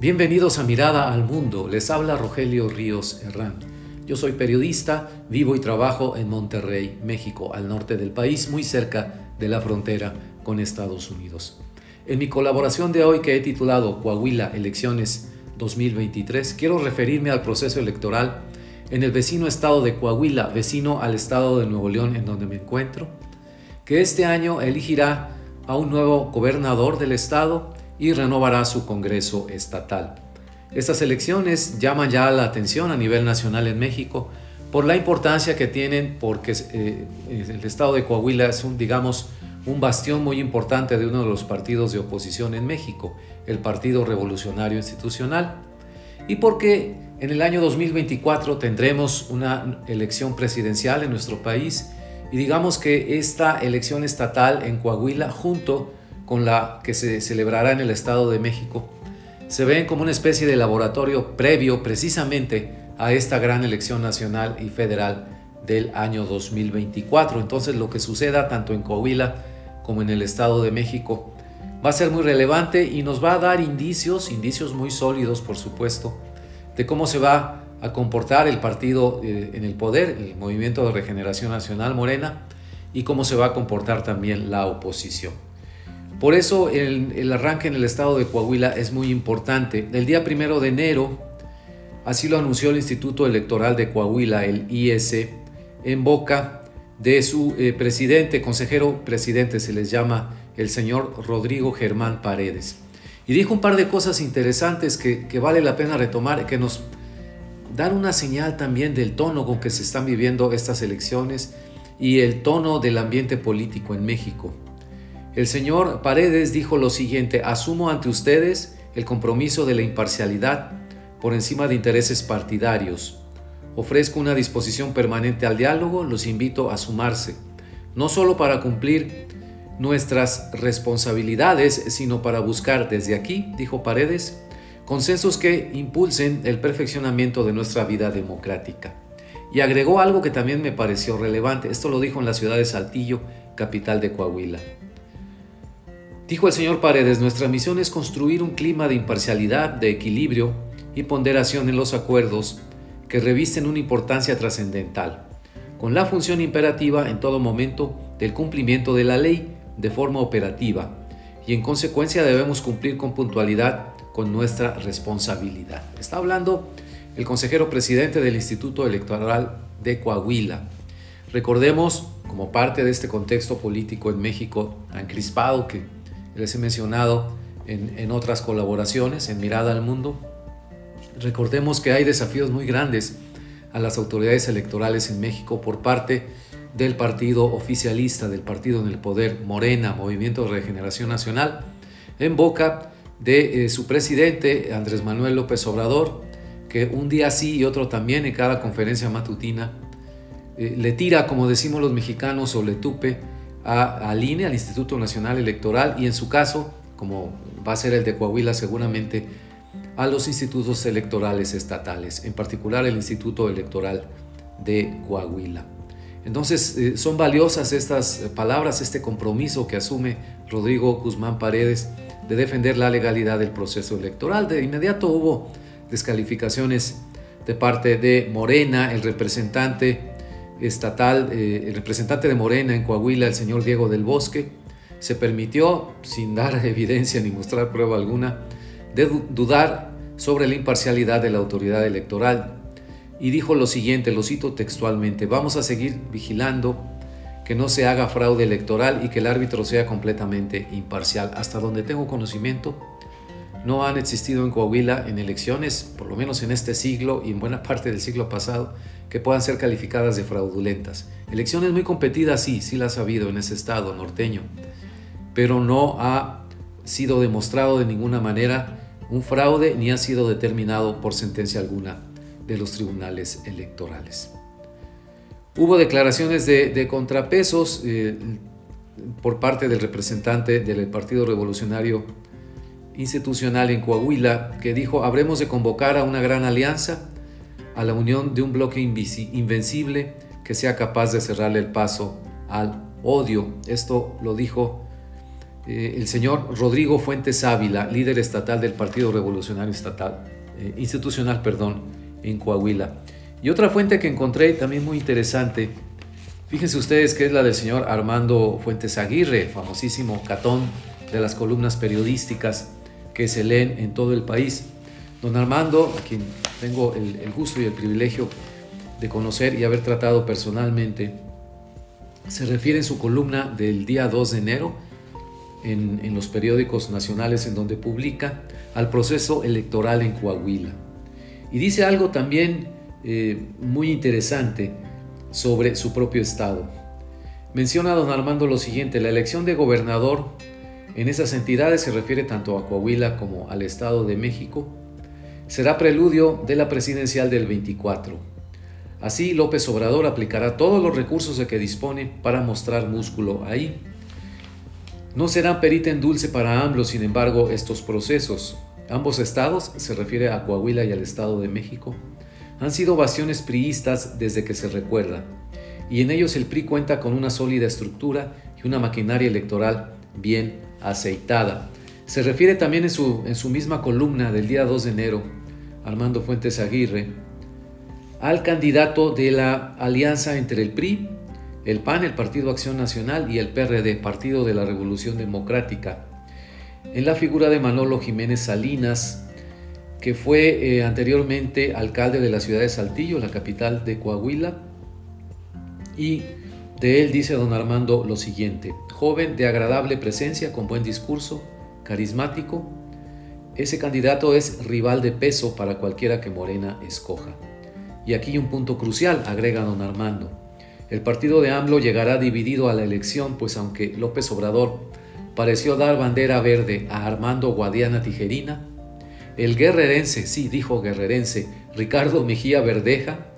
Bienvenidos a Mirada al Mundo, les habla Rogelio Ríos Herrán. Yo soy periodista, vivo y trabajo en Monterrey, México, al norte del país, muy cerca de la frontera con Estados Unidos. En mi colaboración de hoy que he titulado Coahuila Elecciones 2023, quiero referirme al proceso electoral en el vecino estado de Coahuila, vecino al estado de Nuevo León en donde me encuentro, que este año elegirá a un nuevo gobernador del estado y renovará su Congreso Estatal. Estas elecciones llaman ya la atención a nivel nacional en México por la importancia que tienen porque eh, el estado de Coahuila es un, digamos, un bastión muy importante de uno de los partidos de oposición en México, el Partido Revolucionario Institucional, y porque en el año 2024 tendremos una elección presidencial en nuestro país y digamos que esta elección estatal en Coahuila junto con la que se celebrará en el Estado de México, se ven como una especie de laboratorio previo precisamente a esta gran elección nacional y federal del año 2024. Entonces lo que suceda tanto en Coahuila como en el Estado de México va a ser muy relevante y nos va a dar indicios, indicios muy sólidos por supuesto, de cómo se va a comportar el partido eh, en el poder, el Movimiento de Regeneración Nacional Morena, y cómo se va a comportar también la oposición. Por eso el, arranque en el estado de Coahuila es muy importante. El día primero de enero, así lo anunció el Instituto Electoral de Coahuila, el IS, en boca de su eh, presidente, consejero presidente, se les llama el señor Rodrigo Germán Paredes. Y dijo un par de cosas interesantes que, que vale la pena retomar, que nos dan una señal también del tono con que se están viviendo estas elecciones y el tono del ambiente político en México. El señor Paredes dijo lo siguiente, asumo ante ustedes el compromiso de la imparcialidad por encima de intereses partidarios. Ofrezco una disposición permanente al diálogo, los invito a sumarse, no solo para cumplir nuestras responsabilidades, sino para buscar desde aquí, dijo Paredes, consensos que impulsen el perfeccionamiento de nuestra vida democrática. Y agregó algo que también me pareció relevante, esto lo dijo en la ciudad de Saltillo, capital de Coahuila. Dijo el señor Paredes, nuestra misión es construir un clima de imparcialidad, de equilibrio y ponderación en los acuerdos que revisten una importancia trascendental, con la función imperativa en todo momento del cumplimiento de la ley de forma operativa, y en consecuencia debemos cumplir con puntualidad con nuestra responsabilidad. Está hablando el consejero presidente del Instituto Electoral de Coahuila. Recordemos, como parte de este contexto político en México tan crispado que les he mencionado en, otras colaboraciones, en Mirada al Mundo. Recordemos que hay desafíos muy grandes a las autoridades electorales en México por parte del partido oficialista, del partido en el poder, Morena, Movimiento de Regeneración Nacional, en boca de eh, su presidente, Andrés Manuel López Obrador, que un día sí y otro también en cada conferencia matutina eh, le tira, como decimos los mexicanos, o le tupe a, al INE, al Instituto Nacional Electoral, y en su caso, como va a ser el de Coahuila seguramente, a los institutos electorales estatales, en particular el Instituto Electoral de Coahuila. Entonces, eh, son valiosas estas palabras, este compromiso que asume Rodrigo Guzmán Paredes de defender la legalidad del proceso electoral. De inmediato hubo descalificaciones de parte de Morena, el representante estatal, eh, el representante de Morena en Coahuila, el señor Diego del Bosque, se permitió, sin dar evidencia ni mostrar prueba alguna, de dudar sobre la imparcialidad de la autoridad electoral y dijo lo siguiente, lo cito textualmente, vamos a seguir vigilando que no se haga fraude electoral y que el árbitro sea completamente imparcial. Hasta donde tengo conocimiento, no han existido en Coahuila en elecciones, por lo menos en este siglo y en buena parte del siglo pasado, que puedan ser calificadas de fraudulentas. Elecciones muy competidas, sí, sí las ha habido en ese estado norteño, pero no ha sido demostrado de ninguna manera un fraude ni ha sido determinado por sentencia alguna de los tribunales electorales. Hubo declaraciones de, contrapesos eh, por parte del representante del Partido Revolucionario Institucional en Coahuila que dijo, habremos de convocar a una gran alianza a la unión de un bloque invencible que sea capaz de cerrarle el paso al odio. Esto lo dijo eh, el señor Rodrigo Fuentes Ávila, líder estatal del Partido Revolucionario Estatal, eh, Institucional, perdón, en Coahuila. Y otra fuente que encontré también muy interesante, fíjense ustedes que es la del señor Armando Fuentes Aguirre, famosísimo catón de las columnas periodísticas que se leen en todo el país. Don Armando, a quien tengo el gusto y el privilegio de conocer y haber tratado personalmente, se refiere en su columna del día 2 de enero en, los periódicos nacionales en donde publica al proceso electoral en Coahuila. Y dice algo también eh, muy interesante sobre su propio estado. Menciona don Armando lo siguiente, la elección de gobernador en esas entidades se refiere tanto a Coahuila como al Estado de México, será preludio de la presidencial del 24. Así López Obrador aplicará todos los recursos de que dispone para mostrar músculo ahí. No serán perita en dulce para AMLO, sin embargo, estos procesos. Ambos estados, se refiere a Coahuila y al Estado de México, han sido bastiones priistas desde que se recuerda, y en ellos el PRI cuenta con una sólida estructura y una maquinaria electoral bien aceitada. Se refiere también en su, en su misma columna del día 2 de enero, Armando Fuentes Aguirre, al candidato de la alianza entre el PRI el PAN, el Partido Acción Nacional y el PRD, Partido de la Revolución Democrática, en la figura de Manolo Jiménez Salinas, que fue eh, anteriormente alcalde de la ciudad de Saltillo, la capital de Coahuila, y de él dice don Armando lo siguiente, joven de agradable presencia, con buen discurso, carismático, ese candidato es rival de peso para cualquiera que Morena escoja. Y aquí un punto crucial, agrega don Armando. El partido de AMLO llegará dividido a la elección, pues aunque López Obrador pareció dar bandera verde a Armando Guadiana Tijerina, el guerrerense, sí dijo guerrerense, Ricardo Mejía Verdeja,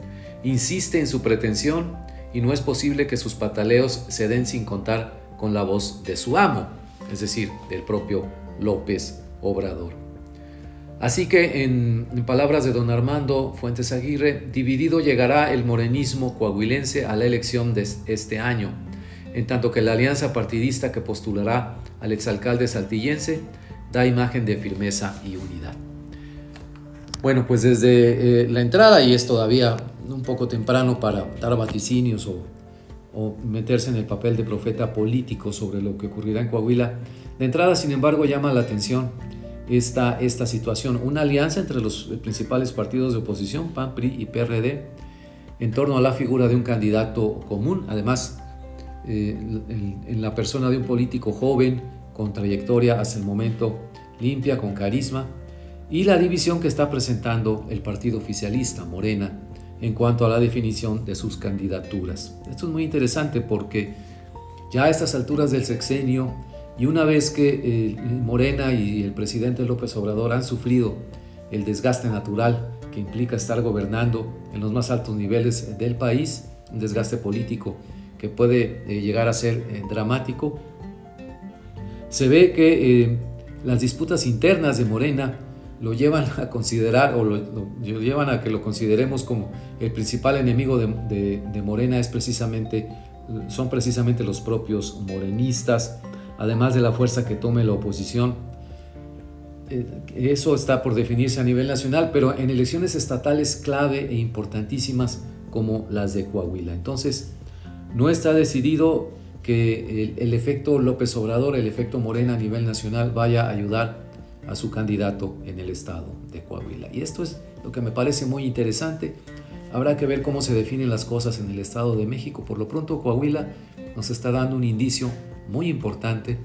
insiste en su pretensión y no es posible que sus pataleos se den sin contar con la voz de su amo, es decir, del propio López Obrador. Así que, en, palabras de don Armando Fuentes Aguirre, dividido llegará el morenismo coahuilense a la elección de este año, en tanto que la alianza partidista que postulará al exalcalde saltillense da imagen de firmeza y unidad. Bueno, pues desde eh, la entrada, y es todavía un poco temprano para dar vaticinios o, o meterse en el papel de profeta político sobre lo que ocurrirá en Coahuila, de entrada, sin embargo, llama la atención esta, situación, una alianza entre los principales partidos de oposición, PAN, PRI y PRD, en torno a la figura de un candidato común, además eh, en, la persona de un político joven, con trayectoria hasta el momento limpia, con carisma, y la división que está presentando el partido oficialista, Morena, en cuanto a la definición de sus candidaturas. Esto es muy interesante porque ya a estas alturas del sexenio, y una vez que eh, Morena y el presidente López Obrador han sufrido el desgaste natural que implica estar gobernando en los más altos niveles del país, un desgaste político que puede eh, llegar a ser eh, dramático, se ve que las disputas internas de Morena lo llevan a considerar o lo, llevan a que lo consideremos como el principal enemigo de, Morena es precisamente, son precisamente los propios morenistas además de la fuerza que tome la oposición. Eh, eso está por definirse a nivel nacional, pero en elecciones estatales clave e importantísimas como las de Coahuila. Entonces, no está decidido que el, efecto López Obrador, el efecto Morena a nivel nacional vaya a ayudar a su candidato en el estado de Coahuila. Y esto es lo que me parece muy interesante. Habrá que ver cómo se definen las cosas en el estado de México. Por lo pronto, Coahuila nos está dando un indicio muy importante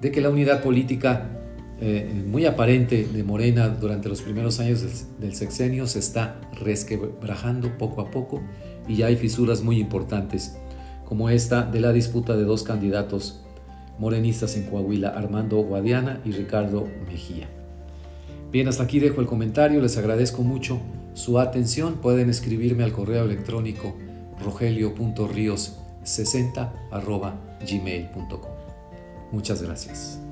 de que la unidad política eh, muy aparente de Morena durante los primeros años del, sexenio se está resquebrajando poco a poco y ya hay fisuras muy importantes, como esta de la disputa de dos candidatos morenistas en Coahuila, Armando Guadiana y Ricardo Mejía. Bien, hasta aquí dejo el comentario, les agradezco mucho su atención, pueden escribirme al correo electrónico rogelio.rios60 gmail.com. Muchas gracias.